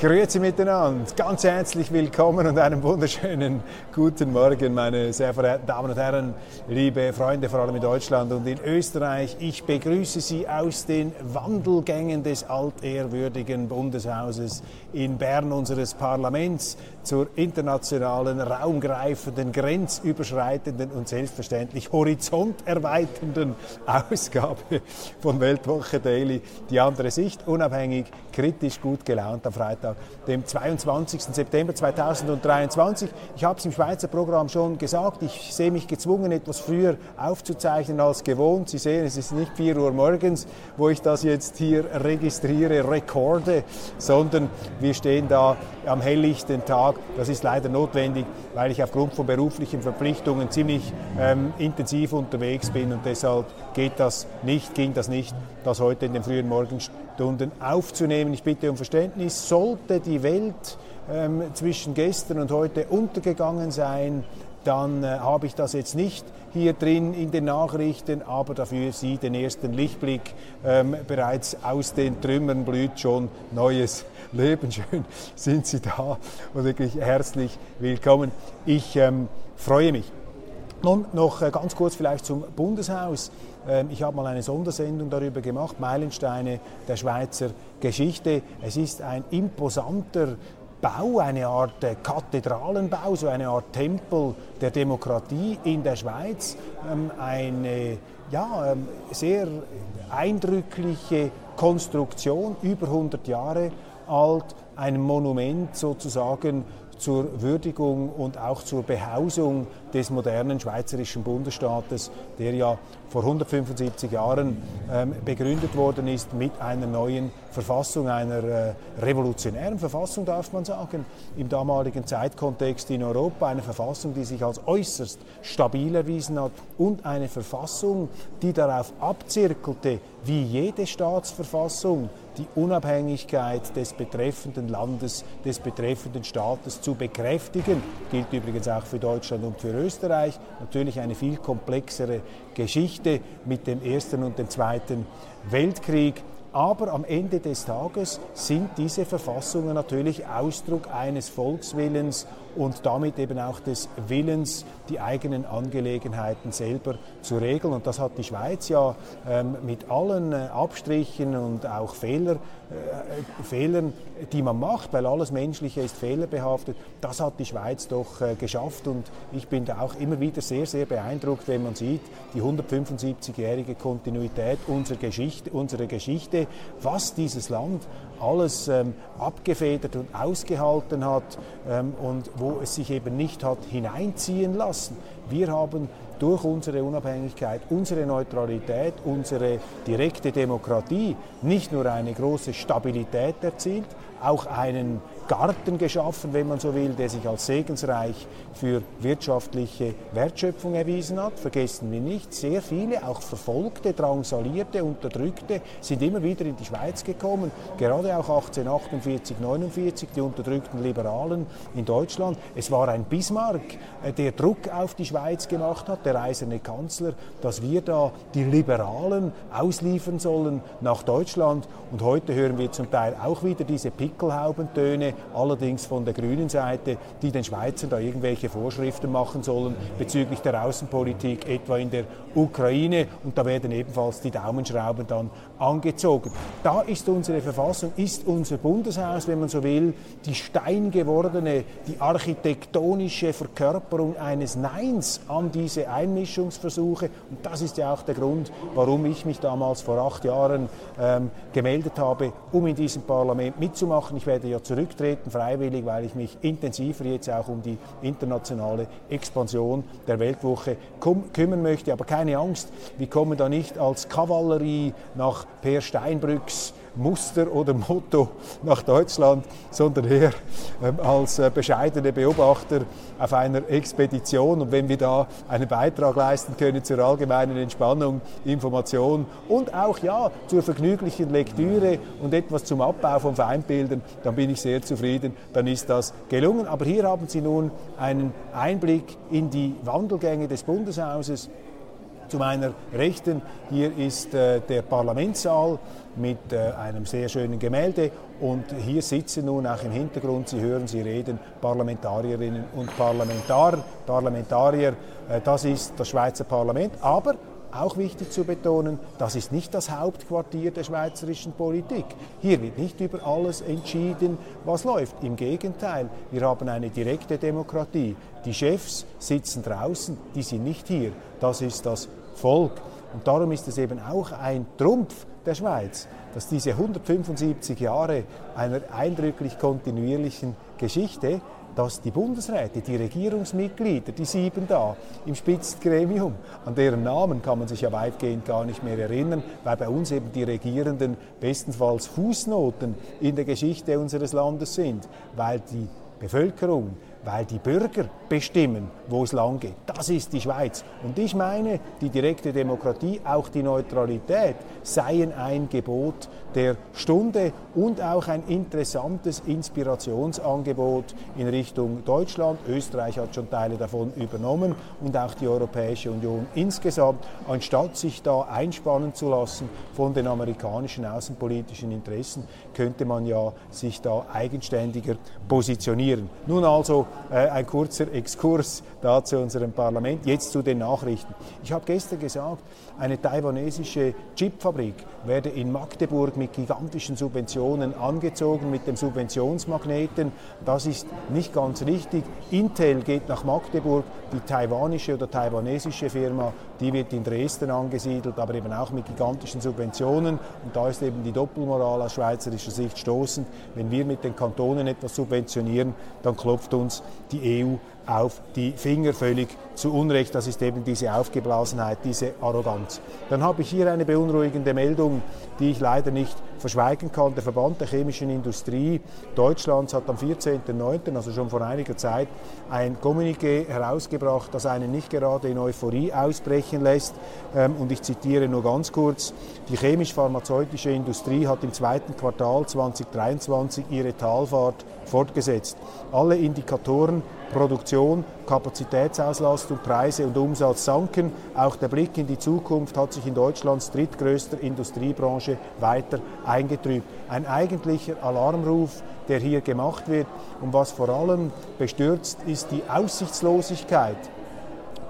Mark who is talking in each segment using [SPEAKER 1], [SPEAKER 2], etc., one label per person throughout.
[SPEAKER 1] Grüezi miteinander, ganz herzlich willkommen und einen wunderschönen guten Morgen, meine sehr verehrten Damen und Herren, liebe Freunde, vor allem in Deutschland und in Österreich. Ich begrüße Sie aus den Wandelgängen des altehrwürdigen Bundeshauses in Bern, unseres Parlaments, zur internationalen, raumgreifenden, grenzüberschreitenden und selbstverständlich horizonterweiternden Ausgabe von Weltwoche Daily. Die andere Sicht, unabhängig, kritisch, gut gelaunt am Freitag dem 22. September 2023. Ich habe es im Schweizer Programm schon gesagt, ich sehe mich gezwungen, etwas früher aufzuzeichnen als gewohnt. Sie sehen, es ist nicht 4 Uhr morgens, wo ich das jetzt hier registriere, rekorde, sondern wir stehen da am helllichten Tag. Das ist leider notwendig, weil ich aufgrund von beruflichen Verpflichtungen ziemlich ähm, intensiv unterwegs bin und deshalb geht das nicht, ging das nicht, das heute in den frühen Morgenstunden aufzunehmen. Ich bitte um Verständnis. Sollte die Welt ähm, zwischen gestern und heute untergegangen sein, dann äh, habe ich das jetzt nicht hier drin in den Nachrichten, aber dafür Sie den ersten Lichtblick ähm, bereits aus den Trümmern blüht schon neues Leben. Schön sind Sie da und wirklich herzlich willkommen. Ich ähm, freue mich. Nun noch äh, ganz kurz vielleicht zum Bundeshaus. Ähm, ich habe mal eine Sondersendung darüber gemacht, Meilensteine der Schweizer Geschichte. Es ist ein imposanter Bau, eine Art äh, Kathedralenbau, so eine Art Tempel der Demokratie in der Schweiz. Ähm, eine ja, ähm, sehr eindrückliche Konstruktion, über 100 Jahre alt, ein Monument sozusagen zur Würdigung und auch zur Behausung des modernen schweizerischen Bundesstaates, der ja vor 175 Jahren ähm, begründet worden ist mit einer neuen Verfassung, einer äh, revolutionären Verfassung, darf man sagen, im damaligen Zeitkontext in Europa, eine Verfassung, die sich als äußerst stabil erwiesen hat und eine Verfassung, die darauf abzirkelte, wie jede Staatsverfassung die Unabhängigkeit des betreffenden Landes, des betreffenden Staates zu bekräftigen. Gilt übrigens auch für Deutschland und für Österreich. Natürlich eine viel komplexere Geschichte mit dem Ersten und dem Zweiten Weltkrieg. Aber am Ende des Tages sind diese Verfassungen natürlich Ausdruck eines Volkswillens und damit eben auch des Willens, die eigenen Angelegenheiten selber zu regeln. Und das hat die Schweiz ja ähm, mit allen äh, Abstrichen und auch Fehler, äh, Fehlern, die man macht, weil alles Menschliche ist fehlerbehaftet, das hat die Schweiz doch äh, geschafft. Und ich bin da auch immer wieder sehr, sehr beeindruckt, wenn man sieht, die 175-jährige Kontinuität unserer Geschichte, unserer Geschichte, was dieses Land alles ähm, abgefedert und ausgehalten hat ähm, und wo es sich eben nicht hat hineinziehen lassen. Wir haben durch unsere Unabhängigkeit, unsere Neutralität, unsere direkte Demokratie nicht nur eine große Stabilität erzielt, auch einen Garten geschaffen, wenn man so will, der sich als segensreich für wirtschaftliche Wertschöpfung erwiesen hat. Vergessen wir nicht, sehr viele, auch Verfolgte, Drangsalierte, Unterdrückte sind immer wieder in die Schweiz gekommen, gerade auch 1848, 49, die unterdrückten Liberalen in Deutschland. Es war ein Bismarck, äh, der Druck auf die Schweiz gemacht hat, der eiserne Kanzler, dass wir da die Liberalen ausliefern sollen nach Deutschland. Und heute hören wir zum Teil auch wieder diese Pickelhaubentöne, allerdings von der grünen Seite, die den Schweizern da irgendwelche Vorschriften machen sollen bezüglich der Außenpolitik, etwa in der Ukraine. Und da werden ebenfalls die Daumenschrauben dann angezogen. Da ist unsere Verfassung, ist unser Bundeshaus, wenn man so will, die steingewordene, die architektonische Verkörperung eines Neins an diese Einmischungsversuche. Und das ist ja auch der Grund, warum ich mich damals vor acht Jahren ähm, gemeldet habe, um in diesem Parlament mitzumachen machen. Ich werde ja zurücktreten, freiwillig, weil ich mich intensiver jetzt auch um die internationale Expansion der Weltwoche kümmern möchte. Aber keine Angst, wir kommen da nicht als Kavallerie nach Per Steinbrücks Muster oder Motto nach Deutschland, sondern eher ähm, als äh, bescheidene Beobachter auf einer Expedition. Und wenn wir da einen Beitrag leisten können zur allgemeinen Entspannung, Information und auch ja zur vergnüglichen Lektüre und etwas zum Abbau von Feindbildern, dann bin ich sehr zufrieden, dann ist das gelungen. Aber hier haben Sie nun einen Einblick in die Wandelgänge des Bundeshauses. Zu meiner Rechten hier ist äh, der Parlamentssaal mit äh, einem sehr schönen Gemälde und hier sitzen nun auch im Hintergrund, Sie hören, Sie reden, Parlamentarierinnen und Parlamentar, Parlamentarier. Äh, das ist das Schweizer Parlament, aber auch wichtig zu betonen, das ist nicht das Hauptquartier der schweizerischen Politik. Hier wird nicht über alles entschieden, was läuft. Im Gegenteil, wir haben eine direkte Demokratie. Die Chefs sitzen draußen, die sind nicht hier. Das ist das Volk. Und darum ist es eben auch ein Trumpf der Schweiz, dass diese 175 Jahre einer eindrücklich kontinuierlichen Geschichte, dass die Bundesräte, die Regierungsmitglieder, die sieben da im Spitzengremium, an deren Namen kann man sich ja weitgehend gar nicht mehr erinnern, weil bei uns eben die Regierenden bestenfalls Fußnoten in der Geschichte unseres Landes sind, weil die Bevölkerung weil die Bürger bestimmen, wo es lang geht. Das ist die Schweiz. Und ich meine, die direkte Demokratie, auch die Neutralität, seien ein Gebot der Stunde und auch ein interessantes Inspirationsangebot in Richtung Deutschland. Österreich hat schon Teile davon übernommen und auch die Europäische Union insgesamt, anstatt sich da einspannen zu lassen von den amerikanischen außenpolitischen Interessen, könnte man ja sich da eigenständiger positionieren. Nun also ein kurzer Exkurs da zu unserem Parlament. Jetzt zu den Nachrichten. Ich habe gestern gesagt, eine taiwanesische Chipfabrik werde in Magdeburg mit gigantischen Subventionen angezogen, mit dem Subventionsmagneten. Das ist nicht ganz richtig. Intel geht nach Magdeburg, die taiwanische oder taiwanesische Firma, die wird in Dresden angesiedelt, aber eben auch mit gigantischen Subventionen. Und da ist eben die Doppelmoral aus schweizerischer Sicht stoßend. Wenn wir mit den Kantonen etwas subventionieren, dann klopft uns die EU auf die Finger völlig zu Unrecht. Das ist eben diese Aufgeblasenheit, diese Arroganz. Dann habe ich hier eine beunruhigende Meldung, die ich leider nicht verschweigen kann. Der Verband der chemischen Industrie Deutschlands hat am 14.09., also schon vor einiger Zeit, ein Kommuniqué herausgebracht, das einen nicht gerade in Euphorie ausbrechen lässt. Ähm, und ich zitiere nur ganz kurz, die chemisch-pharmazeutische Industrie hat im zweiten Quartal 2023 ihre Talfahrt fortgesetzt. Alle Indikatoren Produktion, Kapazitätsauslastung, Preise und Umsatz sanken. Auch der Blick in die Zukunft hat sich in Deutschlands drittgrößter Industriebranche weiter eingetrübt. Ein eigentlicher Alarmruf, der hier gemacht wird und was vor allem bestürzt, ist die Aussichtslosigkeit,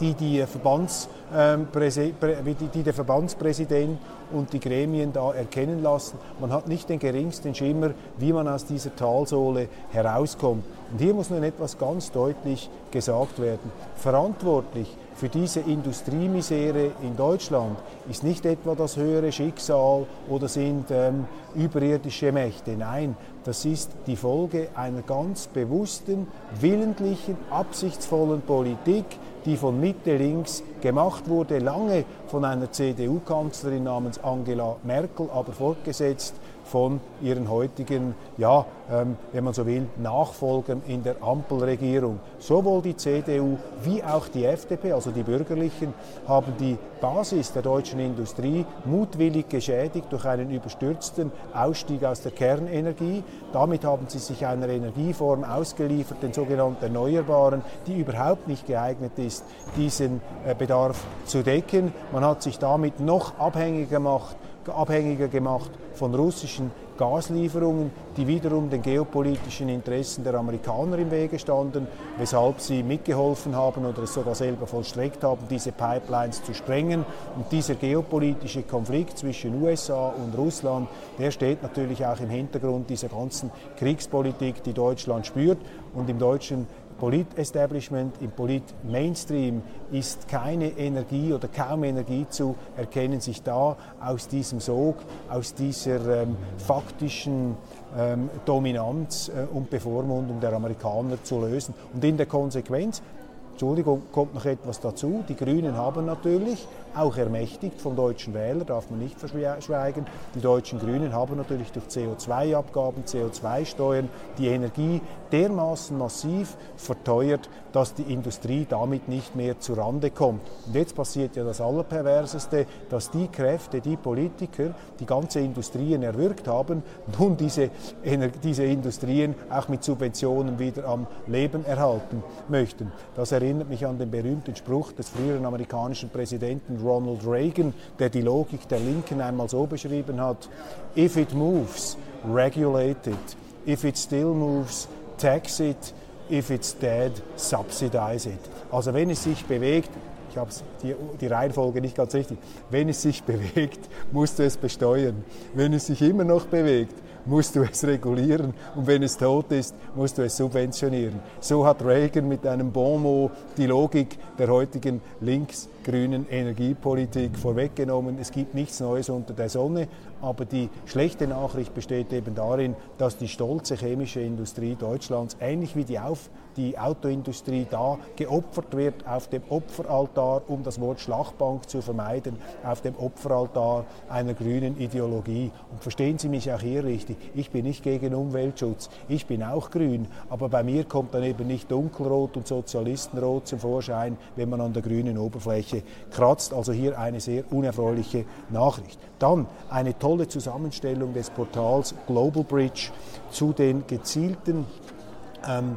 [SPEAKER 1] die, die, Verbands, ähm, die der Verbandspräsident und die Gremien da erkennen lassen. Man hat nicht den geringsten Schimmer, wie man aus dieser Talsohle herauskommt. Und hier muss nun etwas ganz deutlich gesagt werden. Verantwortlich für diese Industriemisere in Deutschland ist nicht etwa das höhere Schicksal oder sind ähm, überirdische Mächte. Nein, das ist die Folge einer ganz bewussten, willentlichen, absichtsvollen Politik, die von Mitte links gemacht wurde, lange von einer CDU-Kanzlerin namens Angela Merkel, aber fortgesetzt von ihren heutigen, ja, ähm, wenn man so will, Nachfolgern in der Ampelregierung. Sowohl die CDU wie auch die FDP, also die Bürgerlichen, haben die Basis der deutschen Industrie mutwillig geschädigt durch einen überstürzten Ausstieg aus der Kernenergie. Damit haben sie sich einer Energieform ausgeliefert, den sogenannten Erneuerbaren, die überhaupt nicht geeignet ist, diesen äh, Bedarf zu decken. Man hat sich damit noch abhängiger gemacht abhängiger gemacht von russischen Gaslieferungen, die wiederum den geopolitischen Interessen der Amerikaner im Wege standen, weshalb sie mitgeholfen haben oder es sogar selber vollstreckt haben, diese Pipelines zu sprengen. Und dieser geopolitische Konflikt zwischen USA und Russland, der steht natürlich auch im Hintergrund dieser ganzen Kriegspolitik, die Deutschland spürt. Und im deutschen Polit-Establishment, im Polit-Mainstream ist keine Energie oder kaum Energie zu erkennen, sich da aus diesem Sog, aus dieser ähm, faktischen ähm, Dominanz äh, und Bevormundung der Amerikaner zu lösen. Und in der Konsequenz Entschuldigung, kommt noch etwas dazu. Die Grünen haben natürlich auch ermächtigt vom deutschen Wähler, darf man nicht verschweigen. Die deutschen Grünen haben natürlich durch CO2-Abgaben, CO2-Steuern die Energie dermaßen massiv verteuert, dass die Industrie damit nicht mehr zu Rande kommt. Und jetzt passiert ja das Allerperverseste, dass die Kräfte, die Politiker, die ganze Industrien erwürgt haben, nun diese, diese Industrien auch mit Subventionen wieder am Leben erhalten möchten. Das erinnert mich an den berühmten Spruch des früheren amerikanischen Präsidenten Ronald Reagan, der die Logik der Linken einmal so beschrieben hat, if it moves, regulate it. If it still moves, tax it. If it's dead, subsidize it. Also wenn es sich bewegt, ich habe die, die Reihenfolge nicht ganz richtig, wenn es sich bewegt, musst du es besteuern. Wenn es sich immer noch bewegt, musst du es regulieren und wenn es tot ist, musst du es subventionieren. So hat Reagan mit einem Bon mot die Logik der heutigen links-grünen Energiepolitik vorweggenommen. Es gibt nichts Neues unter der Sonne, aber die schlechte Nachricht besteht eben darin, dass die stolze chemische Industrie Deutschlands, ähnlich wie die Auf die Autoindustrie da geopfert wird auf dem Opferaltar, um das Wort Schlachtbank zu vermeiden, auf dem Opferaltar einer grünen Ideologie. Und verstehen Sie mich auch hier richtig, ich bin nicht gegen Umweltschutz, ich bin auch grün, aber bei mir kommt dann eben nicht Dunkelrot und Sozialistenrot zum Vorschein, wenn man an der grünen Oberfläche kratzt. Also hier eine sehr unerfreuliche Nachricht. Dann eine tolle Zusammenstellung des Portals Global Bridge zu den gezielten ähm,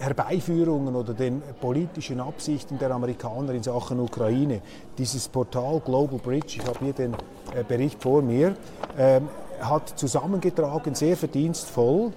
[SPEAKER 1] Herbeiführungen oder den politischen Absichten der Amerikaner in Sachen Ukraine. Dieses Portal Global Bridge, ich habe hier den äh, Bericht vor mir, äh, hat zusammengetragen, sehr verdienstvoll,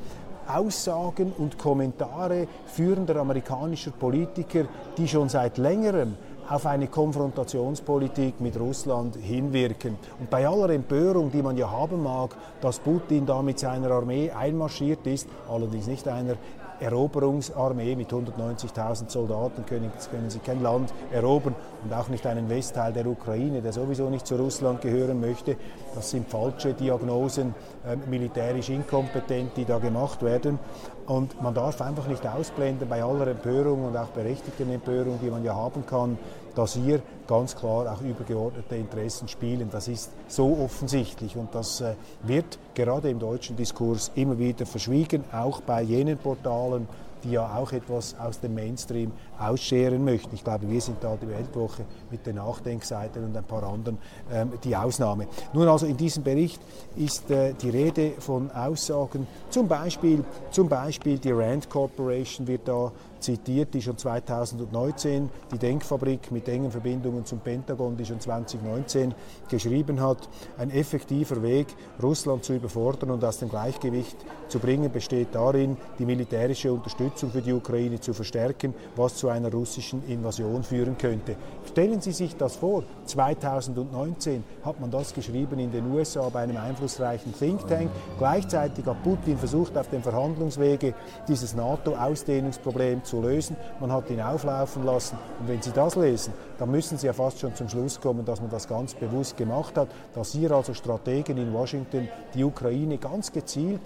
[SPEAKER 1] Aussagen und Kommentare führender amerikanischer Politiker, die schon seit längerem auf eine Konfrontationspolitik mit Russland hinwirken. Und bei aller Empörung, die man ja haben mag, dass Putin da mit seiner Armee einmarschiert ist, allerdings nicht einer Eroberungsarmee mit 190.000 Soldaten können, können sie kein Land erobern und auch nicht einen Westteil der Ukraine, der sowieso nicht zu Russland gehören möchte. Das sind falsche Diagnosen, äh, militärisch inkompetent, die da gemacht werden. Und man darf einfach nicht ausblenden bei aller Empörung und auch berechtigten Empörung, die man ja haben kann, dass hier ganz klar auch übergeordnete Interessen spielen. Das ist so offensichtlich und das äh, wird gerade im deutschen Diskurs immer wieder verschwiegen, auch bei jenen Portalen, die ja auch etwas aus dem Mainstream ausscheren möchten. Ich glaube, wir sind da die Weltwoche mit den Nachdenkseiten und ein paar anderen ähm, die Ausnahme. Nun also in diesem Bericht ist äh, die Rede von Aussagen, zum Beispiel, zum Beispiel die Rand Corporation wird da zitiert, die schon 2019, die Denkfabrik mit engen Verbindungen zum Pentagon, die schon 2019 geschrieben hat, ein effektiver Weg, Russland zu überfordern und aus dem Gleichgewicht zu bringen, besteht darin, die militärische Unterstützung für die Ukraine zu verstärken, was zu einer russischen Invasion führen könnte. Stellen Sie sich das vor, 2019 hat man das geschrieben in den USA bei einem einflussreichen Think Tank. Gleichzeitig hat Putin versucht, auf dem Verhandlungswege dieses NATO-Ausdehnungsproblem zu lösen. Man hat ihn auflaufen lassen. Und wenn Sie das lesen, dann müssen Sie ja fast schon zum Schluss kommen, dass man das ganz bewusst gemacht hat, dass hier also Strategen in Washington die Ukraine ganz gezielt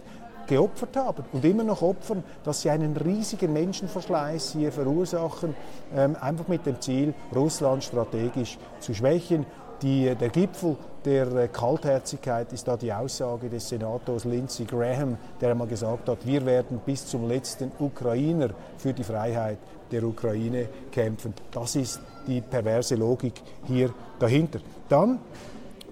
[SPEAKER 1] geopfert haben und immer noch opfern, dass sie einen riesigen Menschenverschleiß hier verursachen, ähm, einfach mit dem Ziel, Russland strategisch zu schwächen. Die, der Gipfel der äh, Kaltherzigkeit ist da die Aussage des Senators Lindsey Graham, der einmal gesagt hat, wir werden bis zum letzten Ukrainer für die Freiheit der Ukraine kämpfen. Das ist die perverse Logik hier dahinter. Dann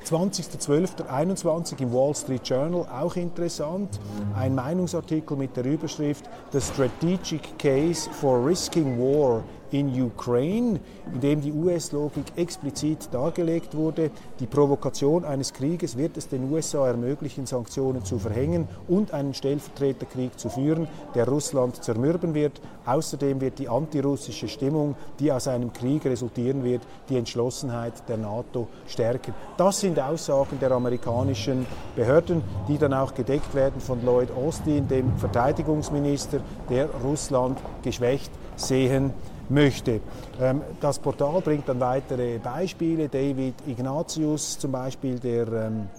[SPEAKER 1] 20.12.21 im Wall Street Journal, auch interessant, ein Meinungsartikel mit der Überschrift The Strategic Case for Risking War in Ukraine, in dem die US-Logik explizit dargelegt wurde. Die Provokation eines Krieges wird es den USA ermöglichen, Sanktionen zu verhängen und einen Stellvertreterkrieg zu führen, der Russland zermürben wird. Außerdem wird die antirussische Stimmung, die aus einem Krieg resultieren wird, die Entschlossenheit der NATO stärken. Das sind Aussagen der amerikanischen Behörden, die dann auch gedeckt werden von Lloyd Austin, dem Verteidigungsminister, der Russland geschwächt sehen möchte. Ähm, das Portal bringt dann weitere Beispiele. David Ignatius, zum Beispiel der ähm,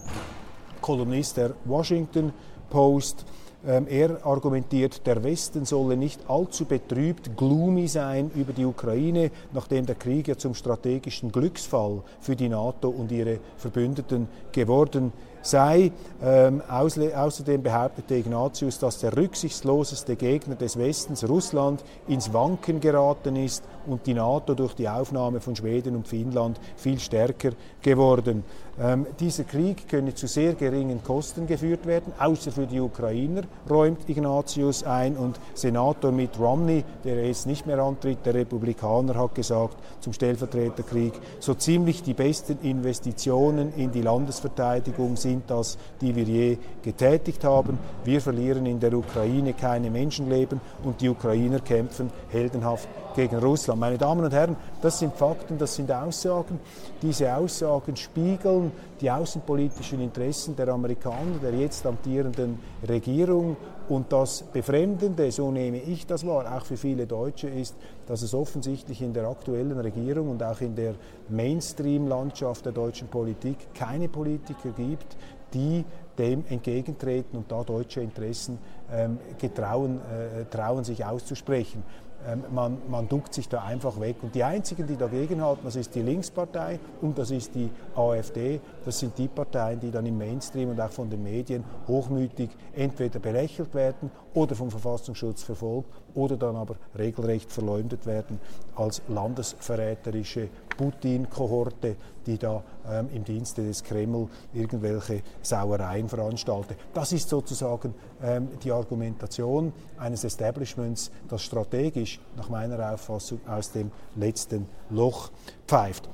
[SPEAKER 1] Kolumnist der Washington Post, ähm, er argumentiert, der Westen solle nicht allzu betrübt, gloomy sein über die Ukraine, nachdem der Krieg ja zum strategischen Glücksfall für die NATO und ihre Verbündeten geworden sei. Ähm, außerdem behauptete Ignatius, dass der rücksichtsloseste Gegner des Westens, Russland, ins Wanken geraten ist und die NATO durch die Aufnahme von Schweden und Finnland viel stärker geworden. Ähm, dieser Krieg könne zu sehr geringen Kosten geführt werden, außer für die Ukrainer, räumt Ignatius ein. Und Senator Mitt Romney, der jetzt nicht mehr antritt, der Republikaner, hat gesagt zum Stellvertreterkrieg, so ziemlich die besten Investitionen in die Landesverteidigung sind das, die wir je getätigt haben. Wir verlieren in der Ukraine keine Menschenleben und die Ukrainer kämpfen heldenhaft gegen Russland. Meine Damen und Herren, das sind Fakten, das sind Aussagen. Diese Aussagen spiegeln die außenpolitischen Interessen der Amerikaner, der jetzt amtierenden Regierung. Und das Befremdende, so nehme ich das wahr, auch für viele Deutsche, ist, dass es offensichtlich in der aktuellen Regierung und auch in der Mainstream-Landschaft der deutschen Politik keine Politiker gibt, die dem entgegentreten und da deutsche Interessen ähm, getrauen, äh, trauen, sich auszusprechen. Ähm, man, man duckt sich da einfach weg. Und die einzigen, die dagegen halten, das ist die Linkspartei und das ist die AfD. Das sind die Parteien, die dann im Mainstream und auch von den Medien hochmütig entweder belächelt werden oder vom Verfassungsschutz verfolgt oder dann aber regelrecht verleumdet werden als landesverräterische Putin-Kohorte, die da ähm, im Dienste des Kreml irgendwelche Sauereien veranstaltet. Das ist sozusagen ähm, die Argumentation eines Establishments, das strategisch nach meiner Auffassung aus dem letzten Loch pfeift.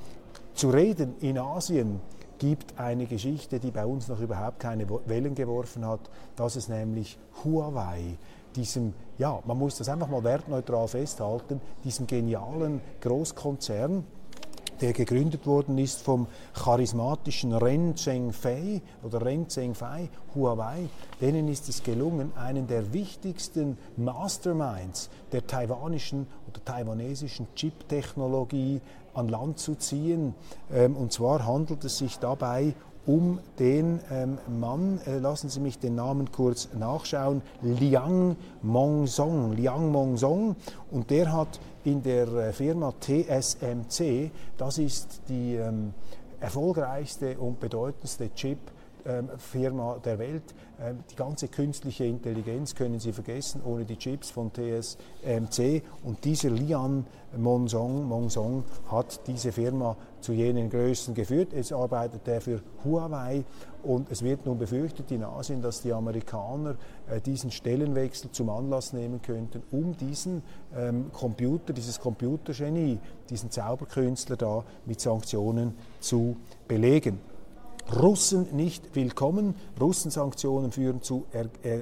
[SPEAKER 1] Zu reden in Asien gibt eine Geschichte, die bei uns noch überhaupt keine Wellen geworfen hat. Das ist nämlich Huawei diesem, ja, man muss das einfach mal wertneutral festhalten, diesem genialen Großkonzern, der gegründet worden ist vom charismatischen Ren Zhengfei oder Ren Zhengfei, Huawei. Denen ist es gelungen, einen der wichtigsten Masterminds der taiwanischen oder taiwanesischen Chip-Technologie an Land zu ziehen. Ähm, und zwar handelt es sich dabei um den ähm, Mann, äh, lassen Sie mich den Namen kurz nachschauen, Liang Mongzong. Liang Mongzong und der hat in der äh, Firma TSMC, das ist die ähm, erfolgreichste und bedeutendste Chip, Firma der Welt. Ähm, die ganze künstliche Intelligenz können Sie vergessen ohne die Chips von TSMC. Und dieser Lian Monsong, Monsong hat diese Firma zu jenen Größen geführt. Jetzt arbeitet er für Huawei und es wird nun befürchtet in Asien, dass die Amerikaner äh, diesen Stellenwechsel zum Anlass nehmen könnten, um diesen ähm, Computer, dieses Computergenie, diesen Zauberkünstler da mit Sanktionen zu belegen. Russen nicht willkommen. Russensanktionen führen zu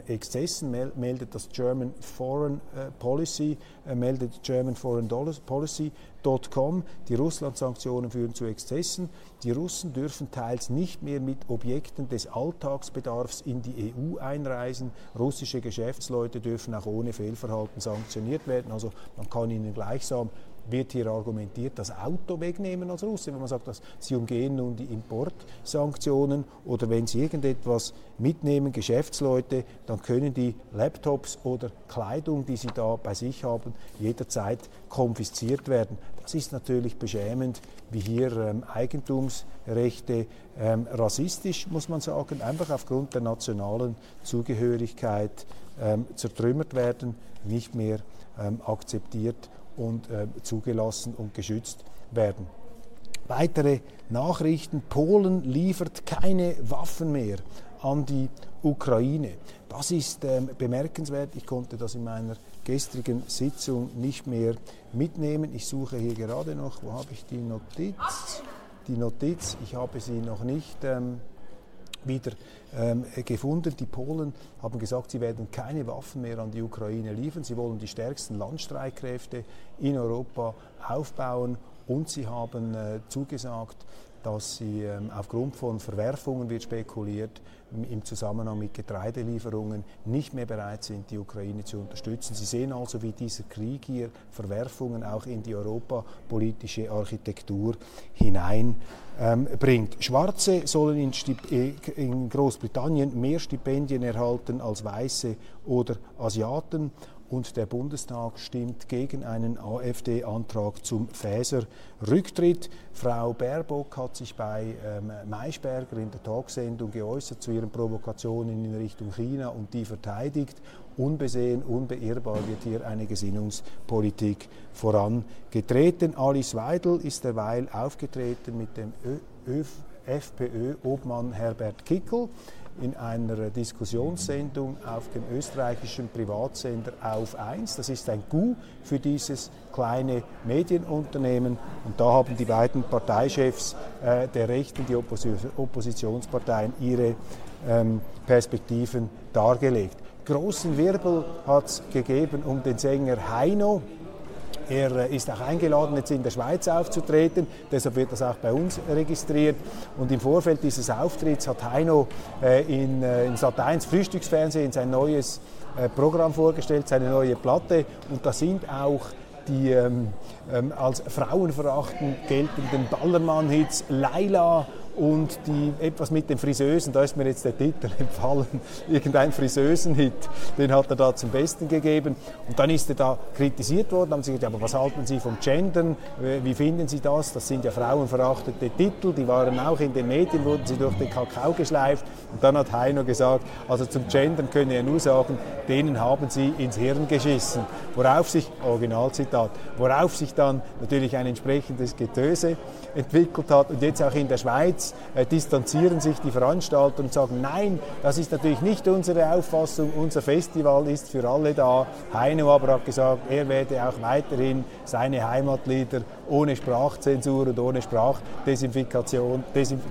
[SPEAKER 1] Exzessen, meldet das German Foreign äh, Policy, äh, meldet German Foreign Policy.com. Die Russland-Sanktionen führen zu Exzessen. Die Russen dürfen teils nicht mehr mit Objekten des Alltagsbedarfs in die EU einreisen. Russische Geschäftsleute dürfen auch ohne Fehlverhalten sanktioniert werden. Also man kann ihnen gleichsam wird hier argumentiert, das Auto wegnehmen als Russe, wenn man sagt, dass sie umgehen nun die Importsanktionen oder wenn sie irgendetwas mitnehmen, Geschäftsleute, dann können die Laptops oder Kleidung, die sie da bei sich haben, jederzeit konfisziert werden. Das ist natürlich beschämend, wie hier ähm, Eigentumsrechte ähm, rassistisch, muss man sagen, einfach aufgrund der nationalen Zugehörigkeit ähm, zertrümmert werden, nicht mehr ähm, akzeptiert und äh, zugelassen und geschützt werden. Weitere Nachrichten. Polen liefert keine Waffen mehr an die Ukraine. Das ist ähm, bemerkenswert. Ich konnte das in meiner gestrigen Sitzung nicht mehr mitnehmen. Ich suche hier gerade noch, wo habe ich die Notiz? Die Notiz, ich habe sie noch nicht ähm, wieder ähm, gefunden. Die Polen haben gesagt, sie werden keine Waffen mehr an die Ukraine liefern. Sie wollen die stärksten Landstreitkräfte in Europa aufbauen und sie haben äh, zugesagt, dass sie ähm, aufgrund von Verwerfungen wird spekuliert im Zusammenhang mit Getreidelieferungen nicht mehr bereit sind, die Ukraine zu unterstützen. Sie sehen also, wie dieser Krieg hier Verwerfungen auch in die europapolitische Architektur hineinbringt. Ähm, Schwarze sollen in, in Großbritannien mehr Stipendien erhalten als Weiße oder Asiaten und der Bundestag stimmt gegen einen AfD-Antrag zum Faeser-Rücktritt. Frau Baerbock hat sich bei ähm, Maischberger in der Talksendung geäußert zu ihren Provokationen in Richtung China und die verteidigt. Unbesehen, unbeirrbar wird hier eine Gesinnungspolitik vorangetreten. Alice Weidel ist derweil aufgetreten mit dem FPÖ-Obmann Herbert Kickel in einer Diskussionssendung auf dem österreichischen Privatsender Auf 1. Das ist ein Coup für dieses kleine Medienunternehmen. Und da haben die beiden Parteichefs äh, der Rechten, die Oppositionsparteien, ihre ähm, Perspektiven dargelegt. Großen Wirbel hat es gegeben um den Sänger Heino. Er äh, ist auch eingeladen, jetzt in der Schweiz aufzutreten. Deshalb wird das auch bei uns registriert. Und im Vorfeld dieses Auftritts hat Heino äh, in, äh, in Sat1 Frühstücksfernsehen sein neues Programm vorgestellt, seine neue Platte. Und da sind auch die ähm, ähm, als frauenverachtend geltenden Ballermann-Hits Laila und die etwas mit den Friseusen, da ist mir jetzt der Titel empfallen, irgendein Friseusen-Hit, den hat er da zum Besten gegeben. Und dann ist er da kritisiert worden, haben sie gesagt, aber was halten Sie vom Gendern, wie finden Sie das? Das sind ja frauenverachtete Titel, die waren auch in den Medien, wurden sie durch den Kakao geschleift. Und dann hat Heino gesagt, also zum Gendern könne er nur sagen, denen haben sie ins Hirn geschissen. Worauf sich, Originalzitat, worauf sich dann natürlich ein entsprechendes Getöse entwickelt hat und jetzt auch in der Schweiz äh, distanzieren sich die Veranstalter und sagen, nein, das ist natürlich nicht unsere Auffassung, unser Festival ist für alle da. Heino aber hat gesagt, er werde auch weiterhin seine Heimatlieder ohne Sprachzensur und ohne Sprachdesinfikation, Desinf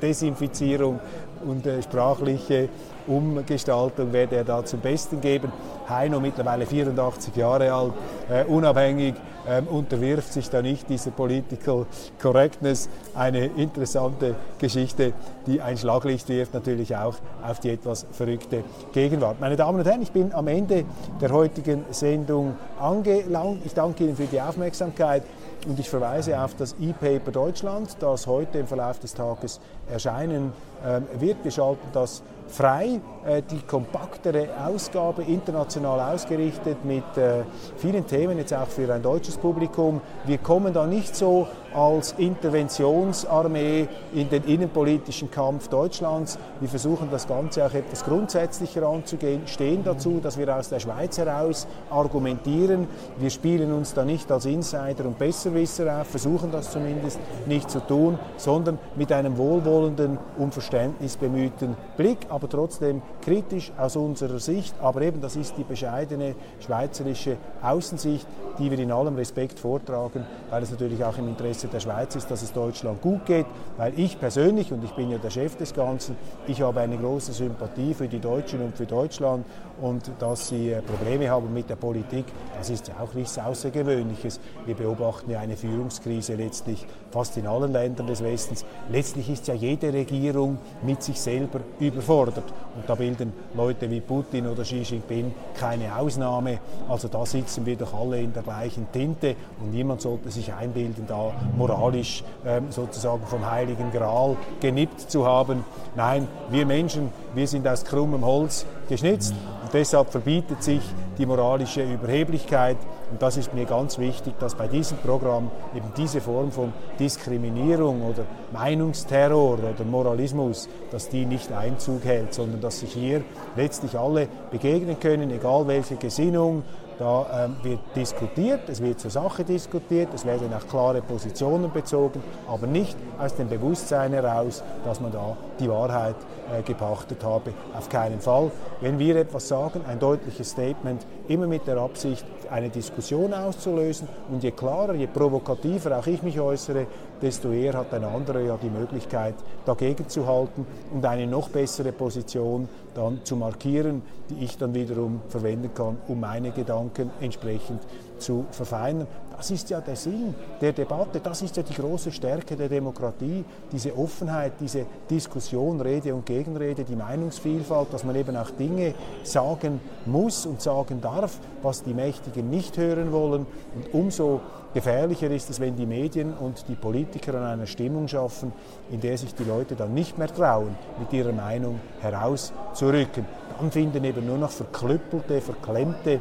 [SPEAKER 1] Desinfizierung und äh, sprachliche Umgestaltung werde er da zum Besten geben. Heino, mittlerweile 84 Jahre alt, äh, unabhängig, äh, unterwirft sich da nicht dieser Political Correctness. Eine interessante Geschichte, die ein Schlaglicht wirft natürlich auch auf die etwas verrückte Gegenwart. Meine Damen und Herren, ich bin am Ende der heutigen Sendung angelangt. Ich danke Ihnen für die Aufmerksamkeit. Und ich verweise auf das E-Paper Deutschland, das heute im Verlauf des Tages erscheinen ähm, wird. Wir schalten das frei, äh, die kompaktere Ausgabe, international ausgerichtet mit äh, vielen Themen, jetzt auch für ein deutsches Publikum. Wir kommen da nicht so als Interventionsarmee in den innenpolitischen Kampf Deutschlands. Wir versuchen das Ganze auch etwas grundsätzlicher anzugehen, stehen dazu, dass wir aus der Schweiz heraus argumentieren. Wir spielen uns da nicht als Insider und Besserwisser auf, versuchen das zumindest nicht zu tun, sondern mit einem wohlwollenden, um Verständnis bemühten Blick aber trotzdem kritisch aus unserer Sicht. Aber eben, das ist die bescheidene schweizerische Außensicht, die wir in allem Respekt vortragen, weil es natürlich auch im Interesse Interesse der Schweiz ist, dass es Deutschland gut geht, weil ich persönlich, und ich bin ja der Chef des Ganzen, ich habe eine große Sympathie für die Deutschen und für Deutschland und dass sie äh, Probleme haben mit der Politik, das ist ja auch nichts Außergewöhnliches. Wir beobachten ja eine Führungskrise letztlich fast in allen Ländern des Westens. Letztlich ist ja jede Regierung mit sich selber überfordert und da bilden Leute wie Putin oder Xi Jinping keine Ausnahme. Also da sitzen wir doch alle in der gleichen Tinte und niemand sollte sich einbilden, da moralisch ähm, sozusagen vom Heiligen Gral genippt zu haben. Nein, wir Menschen, wir sind aus krummem Holz geschnitzt und deshalb verbietet sich die moralische Überheblichkeit. Und das ist mir ganz wichtig, dass bei diesem Programm eben diese Form von Diskriminierung oder Meinungsterror oder Moralismus, dass die nicht Einzug hält, sondern dass sich hier letztlich alle begegnen können, egal welche Gesinnung, da ähm, wird diskutiert, es wird zur Sache diskutiert, es werden auch klare Positionen bezogen, aber nicht aus dem Bewusstsein heraus, dass man da die Wahrheit äh, gepachtet habe. Auf keinen Fall. Wenn wir etwas sagen, ein deutliches Statement, immer mit der Absicht, eine Diskussion auszulösen. Und je klarer, je provokativer auch ich mich äußere, desto eher hat ein anderer ja die Möglichkeit, dagegen zu halten und eine noch bessere Position dann zu markieren, die ich dann wiederum verwenden kann, um meine Gedanken entsprechend zu verfeinern. Das ist ja der Sinn der Debatte, das ist ja die große Stärke der Demokratie, diese Offenheit, diese Diskussion, Rede und Gegenrede, die Meinungsvielfalt, dass man eben auch Dinge sagen muss und sagen darf, was die Mächtigen nicht hören wollen. Und umso gefährlicher ist es, wenn die Medien und die Politiker an einer Stimmung schaffen, in der sich die Leute dann nicht mehr trauen, mit ihrer Meinung herauszurücken. Dann finden eben nur noch verklüppelte, verklemmte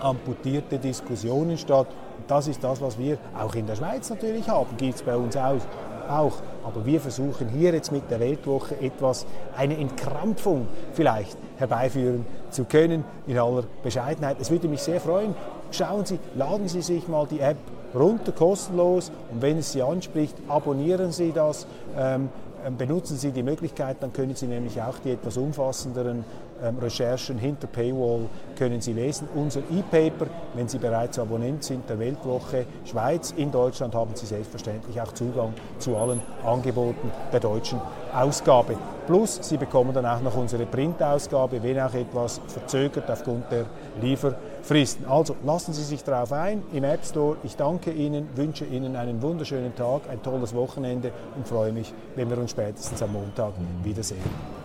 [SPEAKER 1] amputierte Diskussionen statt. Und das ist das, was wir auch in der Schweiz natürlich haben, gibt es bei uns auch. Auch. Aber wir versuchen hier jetzt mit der Weltwoche etwas, eine Entkrampfung vielleicht herbeiführen zu können, in aller Bescheidenheit. Es würde mich sehr freuen. Schauen Sie, laden Sie sich mal die App runter, kostenlos. Und wenn es Sie anspricht, abonnieren Sie das. Ähm, ähm benutzen Sie die Möglichkeit, dann können Sie nämlich auch die etwas umfassenderen Recherchen hinter Paywall können Sie lesen. Unser E-Paper, wenn Sie bereits Abonnent sind der Weltwoche Schweiz, in Deutschland haben Sie selbstverständlich auch Zugang zu allen Angeboten der deutschen Ausgabe. Plus, Sie bekommen dann auch noch unsere Printausgabe, wenn auch etwas verzögert aufgrund der Lieferfristen. Also lassen Sie sich darauf ein im App Store. Ich danke Ihnen, wünsche Ihnen einen wunderschönen Tag, ein tolles Wochenende und freue mich, wenn wir uns spätestens am Montag wiedersehen.